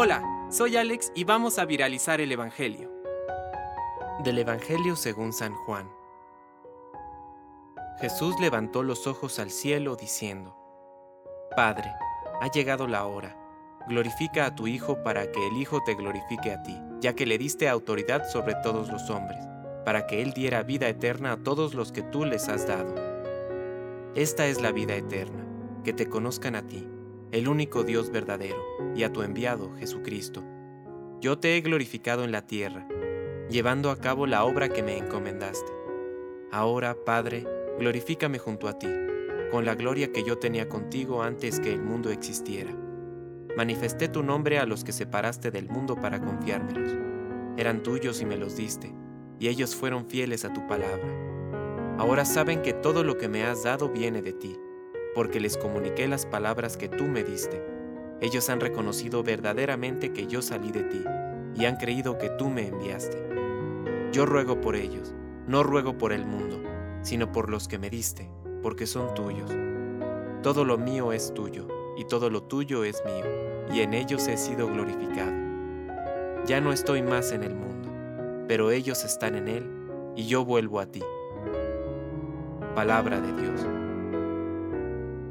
Hola, soy Alex y vamos a viralizar el Evangelio. Del Evangelio según San Juan. Jesús levantó los ojos al cielo diciendo, Padre, ha llegado la hora, glorifica a tu Hijo para que el Hijo te glorifique a ti, ya que le diste autoridad sobre todos los hombres, para que Él diera vida eterna a todos los que tú les has dado. Esta es la vida eterna, que te conozcan a ti el único Dios verdadero, y a tu enviado, Jesucristo. Yo te he glorificado en la tierra, llevando a cabo la obra que me encomendaste. Ahora, Padre, glorifícame junto a ti, con la gloria que yo tenía contigo antes que el mundo existiera. Manifesté tu nombre a los que separaste del mundo para confiármelos. Eran tuyos y me los diste, y ellos fueron fieles a tu palabra. Ahora saben que todo lo que me has dado viene de ti porque les comuniqué las palabras que tú me diste. Ellos han reconocido verdaderamente que yo salí de ti, y han creído que tú me enviaste. Yo ruego por ellos, no ruego por el mundo, sino por los que me diste, porque son tuyos. Todo lo mío es tuyo, y todo lo tuyo es mío, y en ellos he sido glorificado. Ya no estoy más en el mundo, pero ellos están en él, y yo vuelvo a ti. Palabra de Dios.